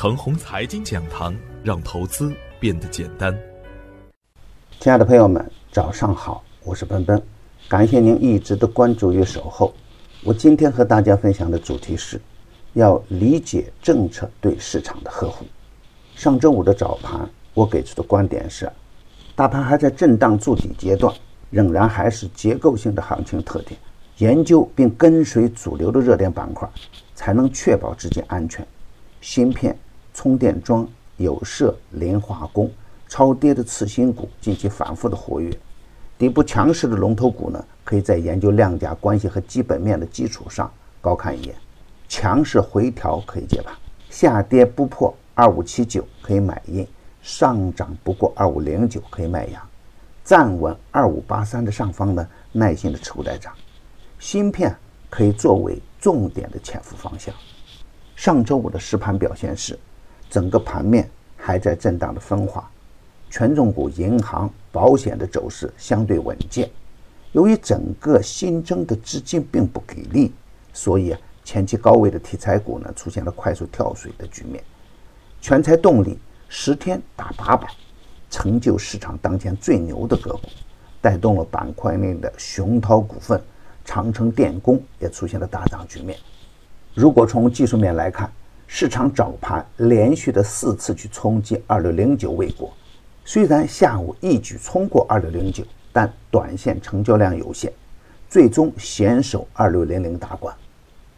程红财经讲堂，让投资变得简单。亲爱的朋友们，早上好，我是奔奔，感谢您一直的关注与守候。我今天和大家分享的主题是，要理解政策对市场的呵护。上周五的早盘，我给出的观点是，大盘还在震荡筑底阶段，仍然还是结构性的行情特点。研究并跟随主流的热点板块，才能确保资金安全。芯片、充电桩、有色、磷化工、超跌的次新股近期反复的活跃，底部强势的龙头股呢，可以在研究量价关系和基本面的基础上高看一眼。强势回调可以接盘，下跌不破二五七九可以买进，上涨不过二五零九可以卖阳，站稳二五八三的上方呢，耐心的持股待涨。芯片可以作为重点的潜伏方向。上周五的实盘表现是，整个盘面还在震荡的分化，权重股、银行、保险的走势相对稳健。由于整个新增的资金并不给力，所以前期高位的题材股呢出现了快速跳水的局面。全才动力十天打八板，成就市场当前最牛的个股，带动了板块内的雄涛股份。长城电工也出现了大涨局面。如果从技术面来看，市场早盘连续的四次去冲击二六零九未果，虽然下午一举冲过二六零九，但短线成交量有限，最终险守二六零零大关。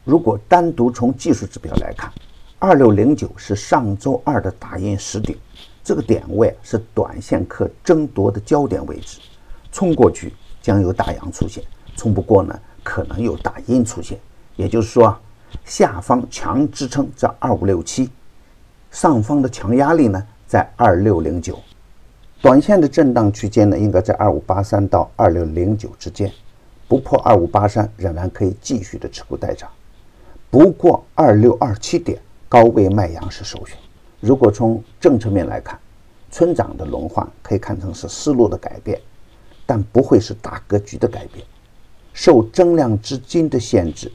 如果单独从技术指标来看，二六零九是上周二的打印实顶，这个点位是短线客争夺的焦点位置，冲过去将有大阳出现。冲不过呢，可能有大阴出现，也就是说，下方强支撑在二五六七，上方的强压力呢在二六零九，短线的震荡区间呢应该在二五八三到二六零九之间，不破二五八三仍然可以继续的持股待涨，不过二六二七点高位卖阳是首选。如果从政策面来看，村长的轮换可以看成是思路的改变，但不会是大格局的改变。受增量资金的限制，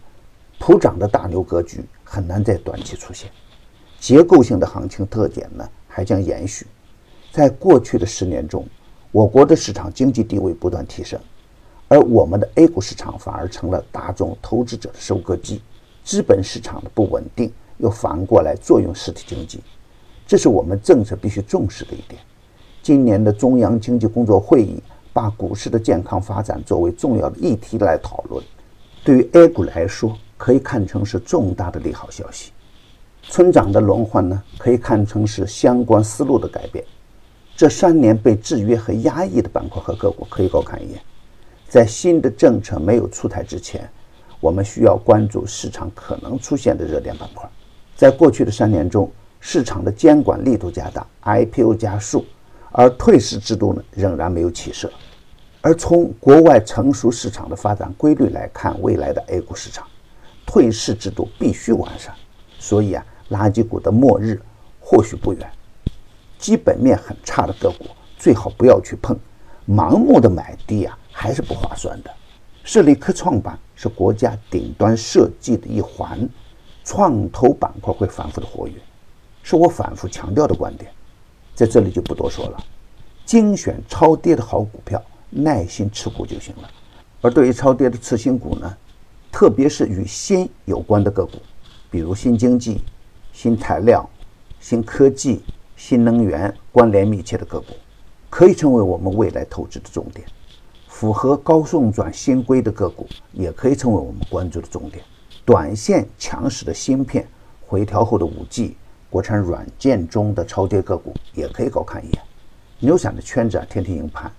普涨的大牛格局很难在短期出现。结构性的行情特点呢，还将延续。在过去的十年中，我国的市场经济地位不断提升，而我们的 A 股市场反而成了大众投资者的收割机。资本市场的不稳定又反过来作用实体经济，这是我们政策必须重视的一点。今年的中央经济工作会议。把股市的健康发展作为重要的议题来讨论，对于 A 股来说，可以看成是重大的利好消息。村长的轮换呢，可以看成是相关思路的改变。这三年被制约和压抑的板块和个股，可以高看一眼。在新的政策没有出台之前，我们需要关注市场可能出现的热点板块。在过去的三年中，市场的监管力度加大，IPO 加速，而退市制度呢，仍然没有起色。而从国外成熟市场的发展规律来看，未来的 A 股市场退市制度必须完善。所以啊，垃圾股的末日或许不远。基本面很差的个股最好不要去碰，盲目的买低啊还是不划算的。设立科创板是国家顶端设计的一环，创投板块会反复的活跃，是我反复强调的观点，在这里就不多说了。精选超跌的好股票。耐心持股就行了。而对于超跌的次新股呢，特别是与新有关的个股，比如新经济、新材料、新科技、新能源关联密切的个股，可以成为我们未来投资的重点。符合高送转新规的个股，也可以成为我们关注的重点。短线强势的芯片回调后的五 G、国产软件中的超跌个股，也可以高看一眼。牛散的圈子啊，天天赢盘。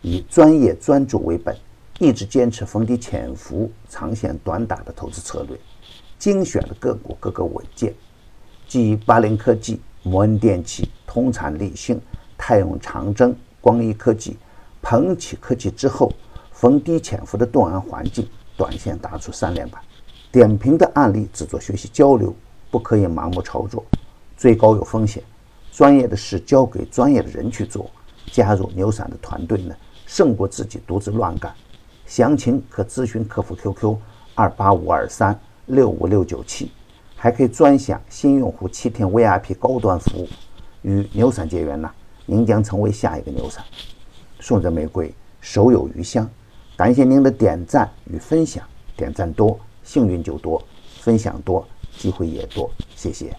以专业专注为本，一直坚持逢低潜伏、长线短打的投资策略，精选的个股个个稳健。继巴林科技、摩恩电器、通产立信、泰永长征、光一科技、鹏起科技之后，逢低潜伏的动安环境，短线打出三连板。点评的案例只做学习交流，不可以盲目操作，最高有风险。专业的事交给专业的人去做，加入牛散的团队呢？胜过自己独自乱干，详情可咨询客服 QQ 二八五二三六五六九七，还可以专享新用户七天 VIP 高端服务。与牛散结缘呢，您将成为下一个牛散。送人玫瑰，手有余香。感谢您的点赞与分享，点赞多，幸运就多；分享多，机会也多。谢谢。